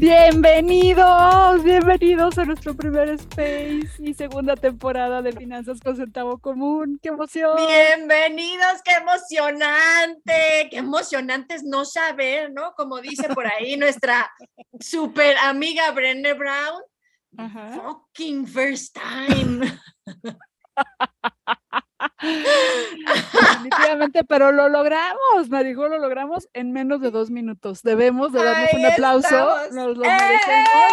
bienvenidos a nuestro primer space y segunda temporada de Finanzas con Centavo Común. ¡Qué emoción! Bienvenidos, qué emocionante, qué emocionante es no saber, ¿no? Como dice por ahí nuestra super amiga Brené Brown. Fucking first time. Definitivamente, pero lo logramos, Marijo, lo logramos en menos de dos minutos. Debemos de darnos un aplauso, nos lo merecemos.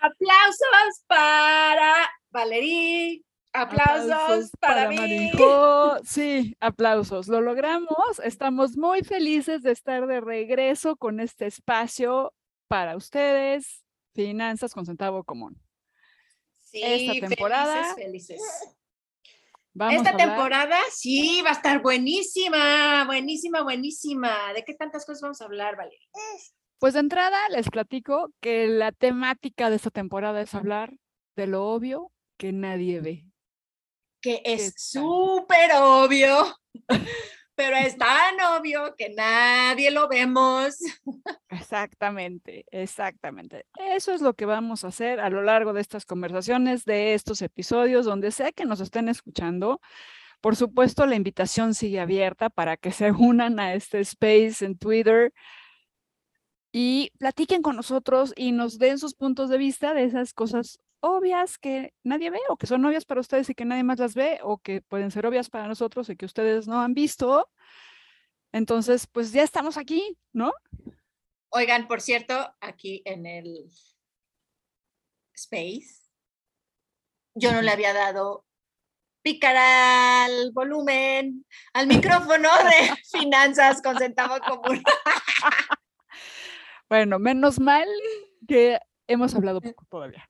Aplausos para Valerí, aplausos, para, para mí. Sí, aplausos, lo logramos. Estamos muy felices de estar de regreso con este espacio para ustedes, Finanzas con Centavo Común. Sí, esta temporada. Felices, esta temporada sí va a estar buenísima, buenísima, buenísima. ¿De qué tantas cosas vamos a hablar, Valeria? Pues de entrada les platico que la temática de esta temporada es hablar de lo obvio que nadie ve. Que es súper obvio. pero es tan obvio que nadie lo vemos. Exactamente, exactamente. Eso es lo que vamos a hacer a lo largo de estas conversaciones, de estos episodios, donde sé que nos estén escuchando. Por supuesto, la invitación sigue abierta para que se unan a este space en Twitter y platiquen con nosotros y nos den sus puntos de vista de esas cosas obvias que nadie ve o que son obvias para ustedes y que nadie más las ve o que pueden ser obvias para nosotros y que ustedes no han visto. Entonces, pues ya estamos aquí, ¿no? Oigan, por cierto, aquí en el space, yo no le había dado picar al volumen, al micrófono de finanzas con centavo común. bueno, menos mal que hemos hablado poco todavía.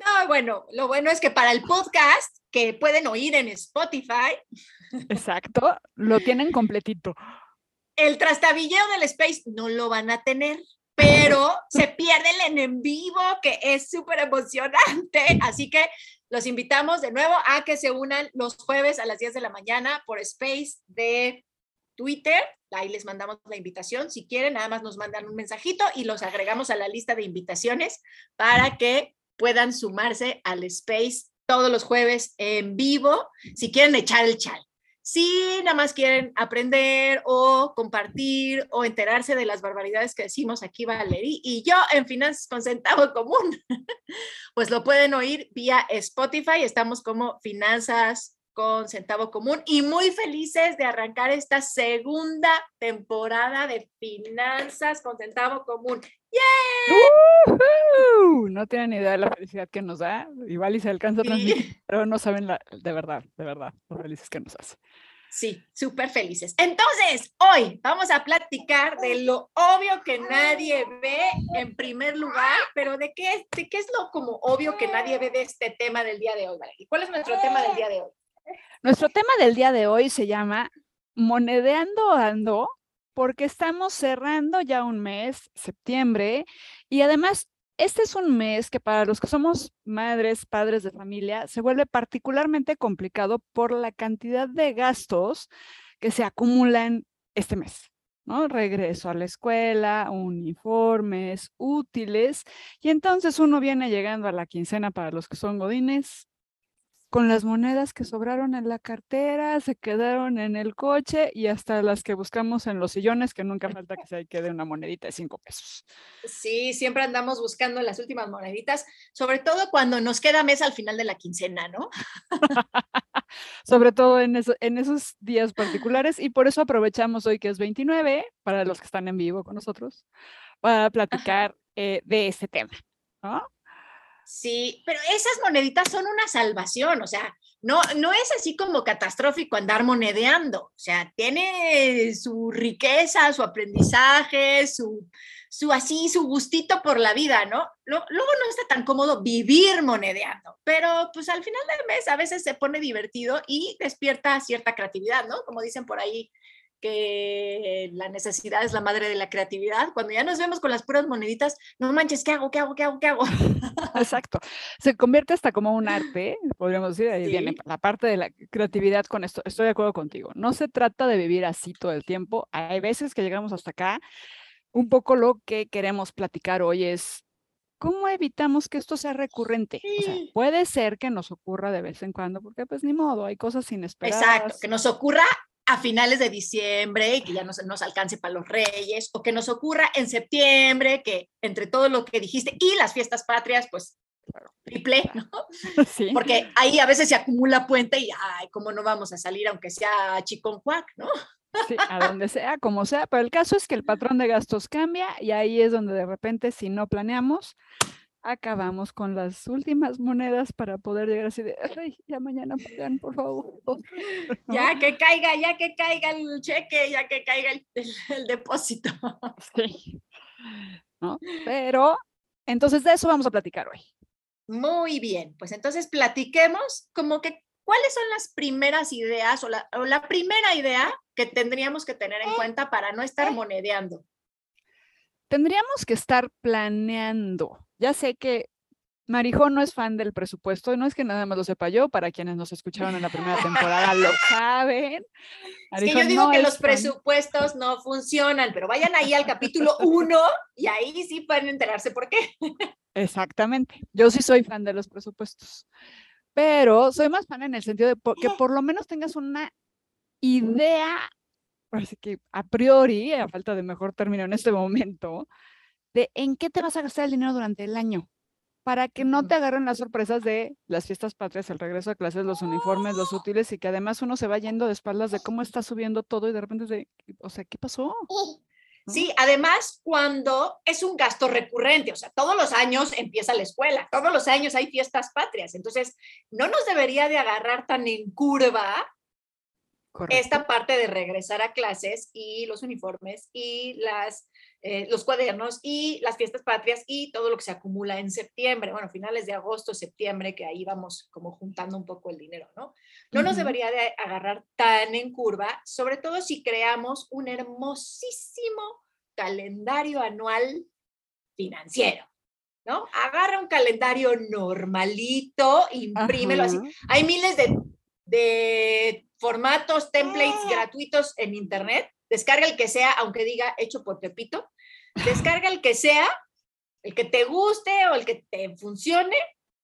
No, bueno, lo bueno es que para el podcast que pueden oír en Spotify. Exacto, lo tienen completito. El trastabilleo del Space no lo van a tener, pero se pierden en vivo, que es súper emocionante. Así que los invitamos de nuevo a que se unan los jueves a las 10 de la mañana por Space de Twitter. Ahí les mandamos la invitación. Si quieren, nada más nos mandan un mensajito y los agregamos a la lista de invitaciones para que puedan sumarse al space todos los jueves en vivo si quieren echar el chal. Si nada más quieren aprender o compartir o enterarse de las barbaridades que decimos aquí Valerie y yo en Finanzas con Centavo Común, pues lo pueden oír vía Spotify. Estamos como Finanzas con centavo común y muy felices de arrancar esta segunda temporada de Finanzas con centavo común. ¡Yeah! No tienen idea de la felicidad que nos da. Igual y se alcanza a transmitir, pero no saben la, de verdad, de verdad, lo felices que nos hace. Sí, súper felices. Entonces, hoy vamos a platicar de lo obvio que nadie ve en primer lugar, pero de qué, de qué es lo como obvio que nadie ve de este tema del día de hoy, ¿Y ¿Cuál es nuestro tema del día de hoy? Nuestro tema del día de hoy se llama Monedeando Ando, porque estamos cerrando ya un mes, septiembre, y además este es un mes que para los que somos madres, padres de familia, se vuelve particularmente complicado por la cantidad de gastos que se acumulan este mes. ¿no? Regreso a la escuela, uniformes, útiles, y entonces uno viene llegando a la quincena para los que son godines, con las monedas que sobraron en la cartera, se quedaron en el coche y hasta las que buscamos en los sillones, que nunca falta que se quede una monedita de cinco pesos. Sí, siempre andamos buscando las últimas moneditas, sobre todo cuando nos queda mes al final de la quincena, ¿no? sobre todo en, en esos días particulares y por eso aprovechamos hoy que es 29, para los que están en vivo con nosotros, para platicar eh, de este tema, ¿no? Sí, pero esas moneditas son una salvación, o sea, no, no es así como catastrófico andar monedeando, o sea, tiene su riqueza, su aprendizaje, su, su así, su gustito por la vida, ¿no? Luego no está tan cómodo vivir monedeando, pero pues al final del mes a veces se pone divertido y despierta cierta creatividad, ¿no? Como dicen por ahí, que la necesidad es la madre de la creatividad. Cuando ya nos vemos con las puras moneditas, no manches, ¿qué hago? ¿Qué hago? ¿Qué hago? ¿Qué hago? Exacto. Se convierte hasta como un arte, podríamos decir, ahí viene la parte de la creatividad con esto. Estoy de acuerdo contigo. No se trata de vivir así todo el tiempo. Hay veces que llegamos hasta acá. Un poco lo que queremos platicar hoy es ¿cómo evitamos que esto sea recurrente? O sea, puede ser que nos ocurra de vez en cuando, porque pues ni modo, hay cosas inesperadas. Exacto, que nos ocurra a finales de diciembre y que ya nos, nos alcance para los reyes, o que nos ocurra en septiembre, que entre todo lo que dijiste y las fiestas patrias, pues triple, ¿no? Sí. Porque ahí a veces se acumula puente y, ay, ¿cómo no vamos a salir aunque sea chiconcuac, ¿no? Sí, a donde sea, como sea, pero el caso es que el patrón de gastos cambia y ahí es donde de repente, si no planeamos, acabamos con las últimas monedas para poder llegar así de, ay, ya mañana pagan, por favor. Ya que caiga, ya que caiga el cheque, ya que caiga el, depósito. Sí. ¿No? Pero, entonces de eso vamos a platicar hoy. Muy bien, pues entonces platiquemos como que cuáles son las primeras ideas o la, o la primera idea que tendríamos que tener en cuenta para no estar monedeando. Tendríamos que estar planeando ya sé que Marijón no es fan del presupuesto, no es que nada más lo sepa yo, para quienes nos escucharon en la primera temporada lo saben. es que yo digo que los presupuestos no funcionan, pero vayan ahí al capítulo 1 y ahí sí pueden enterarse por qué. Exactamente, yo sí soy fan de los presupuestos, pero soy más fan en el sentido de que por lo menos tengas una idea, así que a priori, a falta de mejor término en este momento, de en qué te vas a gastar el dinero durante el año, para que no te agarren las sorpresas de las fiestas patrias, el regreso a clases, los uniformes, los útiles y que además uno se va yendo de espaldas de cómo está subiendo todo y de repente de, o sea, ¿qué pasó? Sí, además cuando es un gasto recurrente, o sea, todos los años empieza la escuela, todos los años hay fiestas patrias, entonces no nos debería de agarrar tan en curva esta parte de regresar a clases y los uniformes y las eh, los cuadernos y las fiestas patrias y todo lo que se acumula en septiembre, bueno, finales de agosto, septiembre, que ahí vamos como juntando un poco el dinero, ¿no? No nos debería de agarrar tan en curva, sobre todo si creamos un hermosísimo calendario anual financiero. ¿No? Agarra un calendario normalito, imprímelo así. Hay miles de, de formatos, templates ¡Ah! gratuitos en internet descarga el que sea, aunque diga hecho por Pepito, descarga el que sea, el que te guste o el que te funcione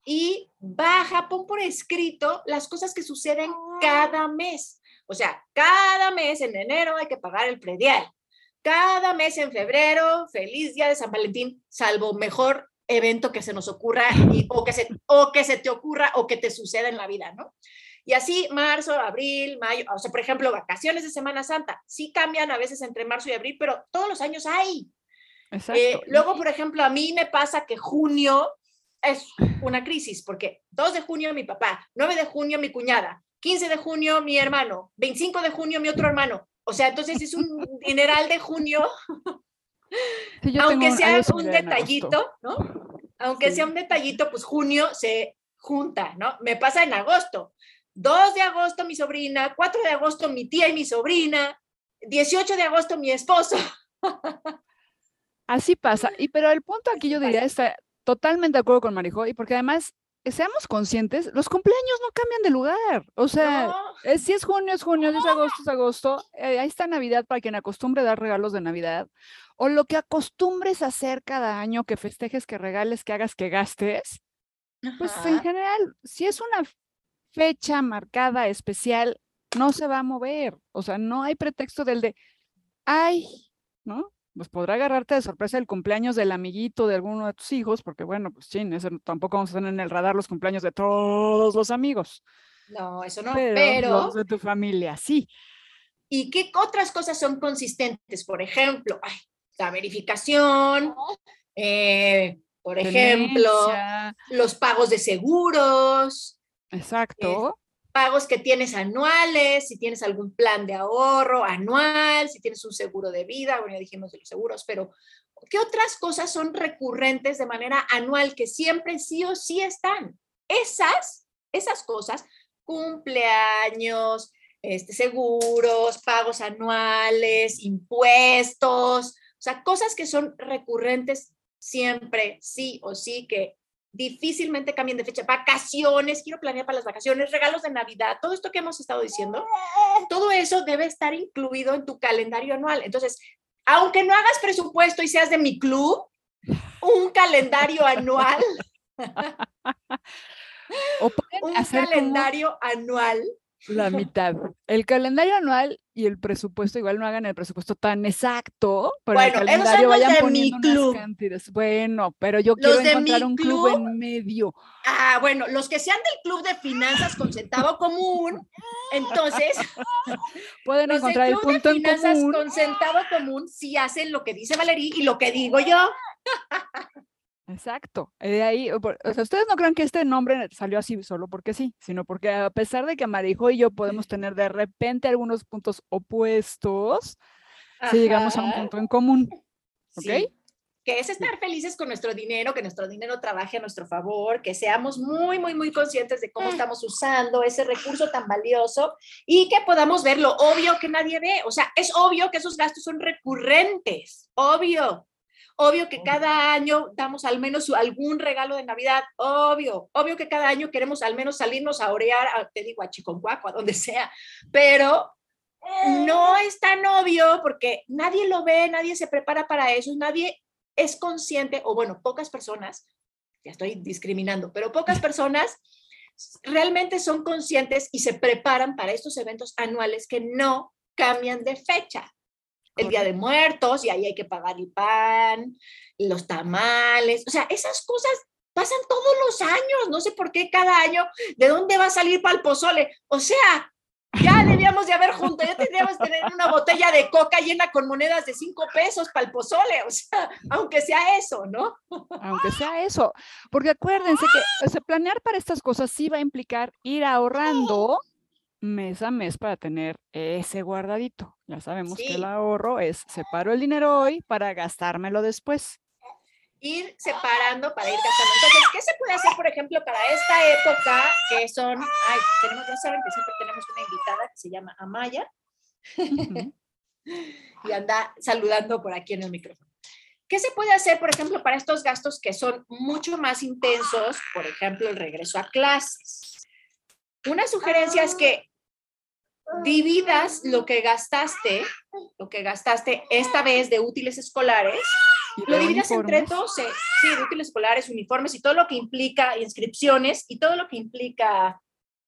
y baja, pon por escrito las cosas que suceden cada mes. O sea, cada mes en enero hay que pagar el predial. Cada mes en febrero, feliz día de San Valentín, salvo mejor evento que se nos ocurra o, que se, o que se te ocurra o que te suceda en la vida, ¿no? Y así marzo, abril, mayo, o sea, por ejemplo, vacaciones de Semana Santa, sí cambian a veces entre marzo y abril, pero todos los años hay. Eh, luego, por ejemplo, a mí me pasa que junio es una crisis, porque 2 de junio mi papá, 9 de junio mi cuñada, 15 de junio mi hermano, 25 de junio mi otro hermano. O sea, entonces es un dineral de junio, aunque sea un detallito, ¿no? Aunque sea un detallito, pues junio se junta, ¿no? Me pasa en agosto. 2 de agosto mi sobrina, 4 de agosto mi tía y mi sobrina, 18 de agosto mi esposo. Así pasa. Y pero el punto aquí yo diría está totalmente de acuerdo con Marijo y porque además eh, seamos conscientes, los cumpleaños no cambian de lugar. O sea, si es junio, es junio, si es agosto, es agosto. Eh, ahí está Navidad para quien acostumbre dar regalos de Navidad. O lo que acostumbres a hacer cada año, que festejes, que regales, que hagas, que gastes. Pues en general, si es una fecha marcada especial no se va a mover. O sea, no hay pretexto del de, ay, ¿no? Pues podrá agarrarte de sorpresa el cumpleaños del amiguito de alguno de tus hijos, porque bueno, pues sí, tampoco vamos a tener en el radar los cumpleaños de todos los amigos. No, eso no, pero, los de tu familia, sí. ¿Y qué otras cosas son consistentes? Por ejemplo, la verificación, eh, por ejemplo, los pagos de seguros, Exacto. pagos que tienes anuales, si tienes algún plan de ahorro anual, si tienes un seguro de vida, bueno, ya dijimos de los seguros, pero ¿qué otras cosas son recurrentes de manera anual que siempre sí o sí están? Esas, esas cosas, cumpleaños, este, seguros, pagos anuales, impuestos, o sea, cosas que son recurrentes siempre, sí o sí, que difícilmente cambien de fecha. Vacaciones, quiero planear para las vacaciones, regalos de Navidad, todo esto que hemos estado diciendo, todo eso debe estar incluido en tu calendario anual. Entonces, aunque no hagas presupuesto y seas de mi club, un calendario anual. un calendario anual la mitad. El calendario anual y el presupuesto, igual no hagan el presupuesto tan exacto, pero bueno, el calendario vayan poniendo club. cantidades. Bueno, pero yo quiero encontrar un club, en medio. Ah, bueno, los que sean del club de finanzas con centavo común, entonces pueden encontrar el punto de finanzas en común. con centavo común si hacen lo que dice Valerí y lo que digo yo. Exacto. Eh, de ahí, o sea, ustedes no crean que este nombre salió así solo porque sí, sino porque a pesar de que Marijo y yo podemos tener de repente algunos puntos opuestos, si llegamos a un punto en común. ¿Ok? Que es estar felices con nuestro dinero, que nuestro dinero trabaje a nuestro favor, que seamos muy, muy, muy conscientes de cómo estamos usando ese recurso tan valioso y que podamos ver lo obvio que nadie ve. O sea, es obvio que esos gastos son recurrentes, obvio. Obvio que cada año damos al menos algún regalo de Navidad, obvio, obvio que cada año queremos al menos salirnos a orear, te digo, a Chiconcuaco, a donde sea, pero no es tan obvio porque nadie lo ve, nadie se prepara para eso, nadie es consciente, o bueno, pocas personas, ya estoy discriminando, pero pocas personas realmente son conscientes y se preparan para estos eventos anuales que no cambian de fecha el Día de Muertos y ahí hay que pagar el pan, los tamales, o sea, esas cosas pasan todos los años, no sé por qué cada año, ¿de dónde va a salir para el pozole? O sea, ya debíamos de haber junto, ya tendríamos que tener una botella de coca llena con monedas de cinco pesos para el pozole, o sea, aunque sea eso, ¿no? Aunque sea eso, porque acuérdense que planear para estas cosas sí va a implicar ir ahorrando mes a mes para tener ese guardadito. Ya sabemos que el ahorro es separo el dinero hoy para gastármelo después. Ir separando para ir gastando. Entonces, ¿qué se puede hacer, por ejemplo, para esta época que son, ay, tenemos, ya saben que siempre tenemos una invitada que se llama Amaya y anda saludando por aquí en el micrófono. ¿Qué se puede hacer, por ejemplo, para estos gastos que son mucho más intensos? Por ejemplo, el regreso a clases una sugerencia es que dividas lo que gastaste, lo que gastaste esta vez de útiles escolares, lo dividas entre 12, sí, de útiles escolares, uniformes y todo lo que implica inscripciones y todo lo que implica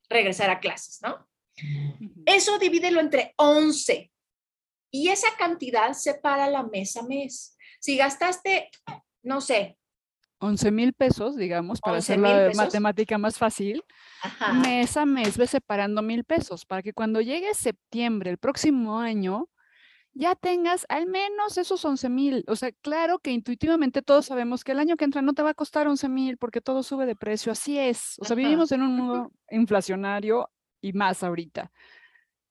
regresar a clases, ¿no? Eso divídelo entre 11 y esa cantidad separa la mes a mes. Si gastaste, no sé, 11 mil pesos, digamos, para hacer la matemática más fácil, mes a mes ve separando mil pesos para que cuando llegue septiembre, el próximo año, ya tengas al menos esos 11 mil. O sea, claro que intuitivamente todos sabemos que el año que entra no te va a costar 11 mil porque todo sube de precio, así es. O sea, vivimos en un mundo inflacionario y más ahorita.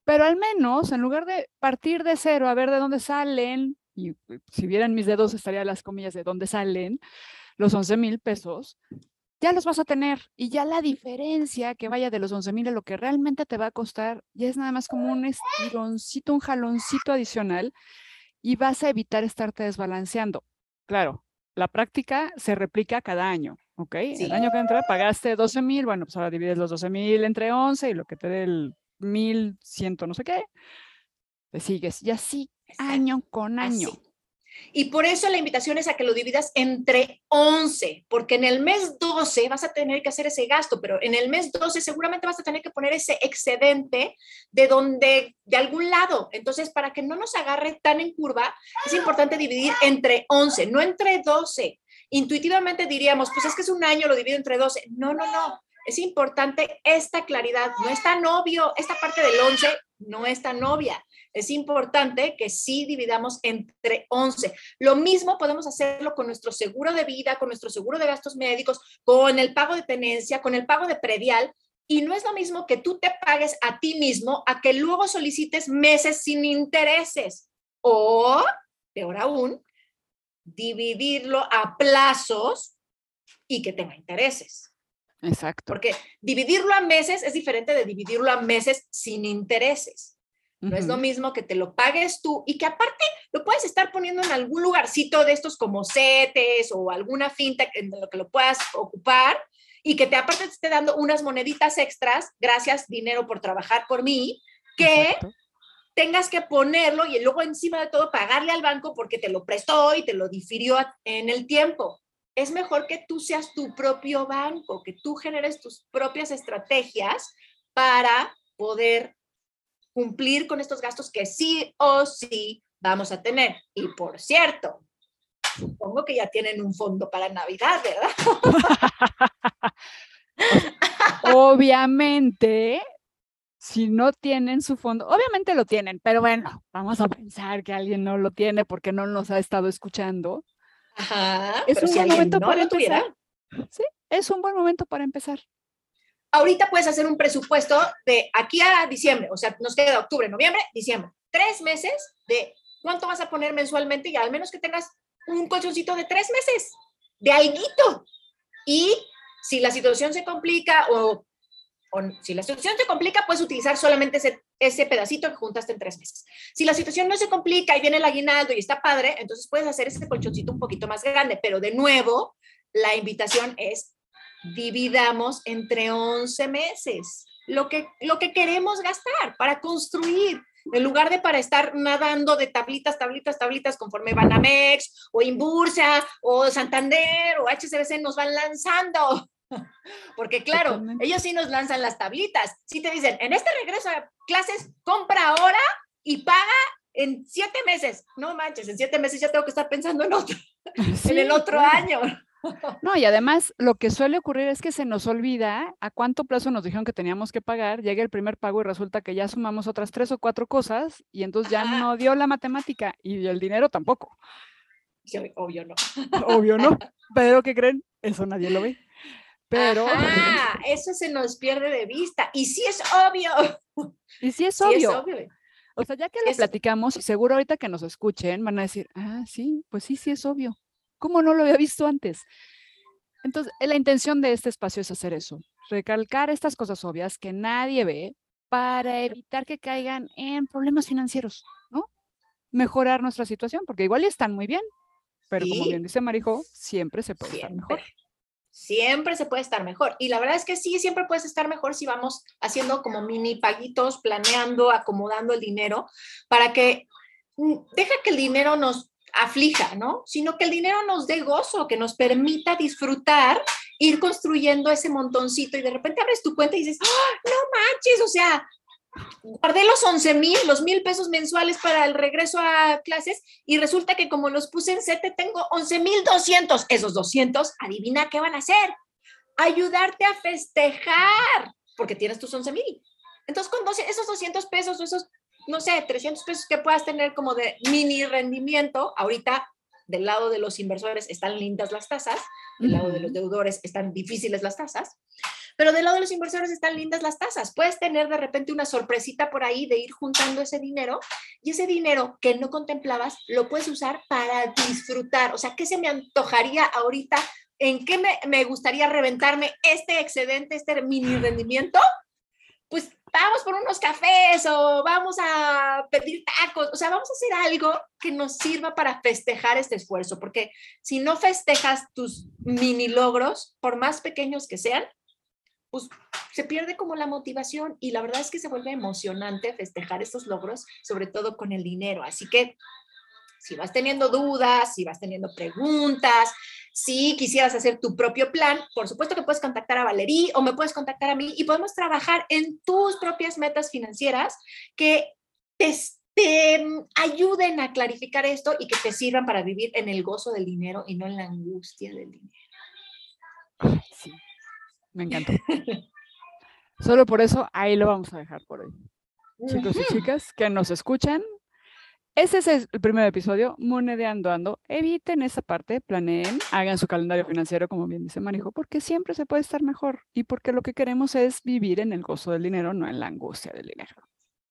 Pero al menos, en lugar de partir de cero a ver de dónde salen, y si vieran mis dedos estaría las comillas de dónde salen, los 11 mil pesos, ya los vas a tener y ya la diferencia que vaya de los 11 mil a lo que realmente te va a costar ya es nada más como un estironcito, un jaloncito adicional y vas a evitar estarte desbalanceando. Claro, la práctica se replica cada año, ¿ok? El año que entra pagaste 12 mil, bueno, pues ahora divides los 12 mil entre 11 y lo que te dé el 1100 no sé qué, te sigues y así año con año. Y por eso la invitación es a que lo dividas entre 11, porque en el mes 12 vas a tener que hacer ese gasto, pero en el mes 12 seguramente vas a tener que poner ese excedente de donde, de algún lado. Entonces, para que no nos agarre tan en curva, es importante dividir entre 11, no entre 12. Intuitivamente diríamos, pues es que es un año, lo divido entre 12. No, no, no. Es importante esta claridad. No es tan obvio, esta parte del 11 no es tan obvia es importante que sí dividamos entre 11. Lo mismo podemos hacerlo con nuestro seguro de vida, con nuestro seguro de gastos médicos, con el pago de tenencia, con el pago de predial. Y no es lo mismo que tú te pagues a ti mismo a que luego solicites meses sin intereses. O, peor aún, dividirlo a plazos y que tenga intereses. Exacto. Porque dividirlo a meses es diferente de dividirlo a meses sin intereses. No es lo mismo que te lo pagues tú y que aparte lo puedes estar poniendo en algún lugarcito de estos como CETES o alguna finta en lo que lo puedas ocupar y que te aparte te esté dando unas moneditas extras, gracias dinero por trabajar por mí, que tengas que ponerlo y luego encima de todo pagarle al banco porque te lo prestó y te lo difirió en el tiempo. Es mejor que tú seas tu propio banco, que tú generes tus propias estrategias para poder cumplir con estos gastos que sí o sí vamos a tener. Y por cierto, supongo que ya tienen un fondo para Navidad, ¿verdad? obviamente, si no tienen su fondo, obviamente lo tienen, pero bueno, vamos a pensar que alguien no lo tiene porque no nos ha estado escuchando. Ajá, es un buen momento para empezar. Sí, es un buen momento para empezar ahorita puedes hacer un presupuesto de aquí a diciembre, o sea, nos queda octubre, noviembre, diciembre, tres meses de cuánto vas a poner mensualmente y al menos que tengas un colchoncito de tres meses, de alguito. Y si la situación se complica o, si la situación se complica, puedes utilizar solamente ese, ese pedacito que juntaste en tres meses. Si la situación no se complica y viene el aguinaldo y está padre, entonces puedes hacer ese colchoncito un poquito más grande, pero de nuevo, la invitación es dividamos entre 11 meses lo que, lo que queremos gastar para construir, en lugar de para estar nadando de tablitas, tablitas, tablitas conforme Banamex o Inbursa o Santander o HCBC nos van lanzando. Porque claro, ellos sí nos lanzan las tablitas. Si te dicen, en este regreso a clases, compra ahora y paga en siete meses. No manches, en siete meses ya tengo que estar pensando en otro, en el otro año. No, y además lo que suele ocurrir es que se nos olvida a cuánto plazo nos dijeron que teníamos que pagar, llega el primer pago y resulta que ya sumamos otras tres o cuatro cosas y entonces ya no dio la matemática y el dinero tampoco. Sí, obvio no. Obvio no, pero ¿qué creen? Eso nadie lo ve. Pero... eso se nos pierde de vista. Y sí es obvio. Y sí es obvio. O sea, ya que lo platicamos, seguro ahorita que nos escuchen van a decir, ah, sí, pues sí, sí es obvio. ¿Cómo no lo había visto antes? Entonces, la intención de este espacio es hacer eso, recalcar estas cosas obvias que nadie ve para evitar que caigan en problemas financieros, ¿no? Mejorar nuestra situación, porque igual ya están muy bien, pero como bien dice Marijo, siempre se puede estar mejor. Siempre se puede estar mejor. Y la verdad es que sí, siempre puedes estar mejor si vamos haciendo como mini paguitos, planeando, acomodando el dinero, para que mm, deja que el dinero nos aflija, ¿no? Sino que el dinero nos dé gozo, que nos permita disfrutar, ir construyendo ese montoncito y de repente abres tu cuenta y dices, ¡Ah, no manches, o sea, guardé los 11 mil, los mil pesos mensuales para el regreso a clases y resulta que como los puse en SETE tengo 11 mil 200. Esos 200, adivina qué van a hacer. Ayudarte a festejar, porque tienes tus 11 mil. Entonces, con esos 200 pesos o esos no sé, 300 pesos que puedas tener como de mini rendimiento, ahorita del lado de los inversores están lindas las tasas, del lado de los deudores están difíciles las tasas, pero del lado de los inversores están lindas las tasas. Puedes tener de repente una sorpresita por ahí de ir juntando ese dinero y ese dinero que no contemplabas lo puedes usar para disfrutar. O sea, ¿qué se me antojaría ahorita? ¿En qué me, me gustaría reventarme este excedente, este mini rendimiento? Pues vamos por unos cafés o vamos a pedir tacos, o sea, vamos a hacer algo que nos sirva para festejar este esfuerzo, porque si no festejas tus mini logros, por más pequeños que sean, pues se pierde como la motivación y la verdad es que se vuelve emocionante festejar estos logros, sobre todo con el dinero. Así que si vas teniendo dudas, si vas teniendo preguntas, si quisieras hacer tu propio plan, por supuesto que puedes contactar a Valerie o me puedes contactar a mí y podemos trabajar en tus propias metas financieras que te, ayuden a clarificar esto y que te sirvan para vivir en el gozo del dinero y no en la angustia del dinero. Sí, me encanta. Solo por eso ahí lo vamos a dejar por hoy. Chicos y chicas que nos escuchan, ese es el primer episodio, monedeando ando. Eviten esa parte, planeen, hagan su calendario financiero, como bien dice Marijo, porque siempre se puede estar mejor y porque lo que queremos es vivir en el gozo del dinero, no en la angustia del dinero.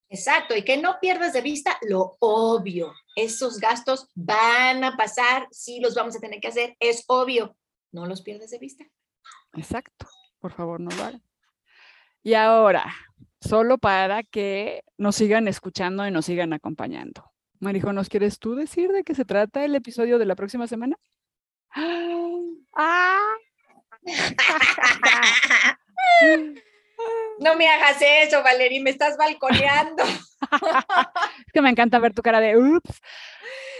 Exacto, y que no pierdas de vista lo obvio. Esos gastos van a pasar, sí los vamos a tener que hacer, es obvio. No los pierdas de vista. Exacto, por favor, no lo hagan. Y ahora, solo para que nos sigan escuchando y nos sigan acompañando. Marijo, ¿nos quieres tú decir de qué se trata el episodio de la próxima semana? ¡Ah! No me hagas eso, Valerie, me estás balconeando. es que me encanta ver tu cara de ups.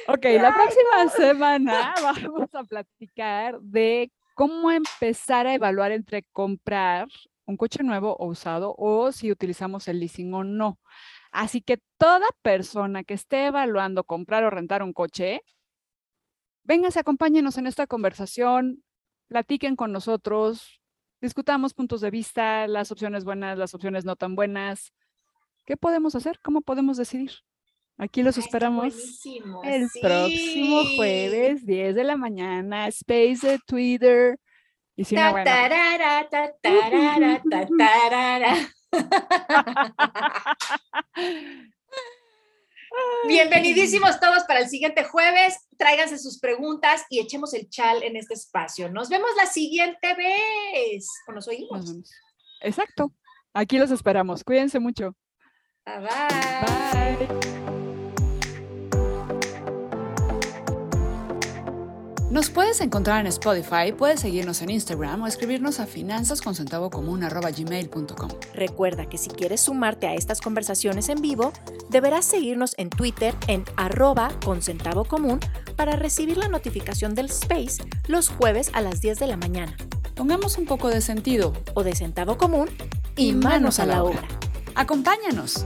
Ok, la próxima semana vamos a platicar de cómo empezar a evaluar entre comprar un coche nuevo o usado o si utilizamos el leasing o no. Así que toda persona que esté evaluando comprar o rentar un coche, vénganse, acompáñenos en esta conversación, platiquen con nosotros, discutamos puntos de vista, las opciones buenas, las opciones no tan buenas. ¿Qué podemos hacer? ¿Cómo podemos decidir? Aquí los esperamos el próximo jueves, 10 de la mañana, Space de Twitter. Y si no, bueno. Bienvenidísimos todos para el siguiente jueves. Tráiganse sus preguntas y echemos el chal en este espacio. Nos vemos la siguiente vez. ¿O nos oímos? Exacto. Aquí los esperamos. Cuídense mucho. bye. bye. Nos puedes encontrar en Spotify, puedes seguirnos en Instagram o escribirnos a finanzasconcentavocomún.com. Recuerda que si quieres sumarte a estas conversaciones en vivo, deberás seguirnos en Twitter en arroba común para recibir la notificación del Space los jueves a las 10 de la mañana. Pongamos un poco de sentido o de centavo común y, manos, a la obra. Acompáñanos.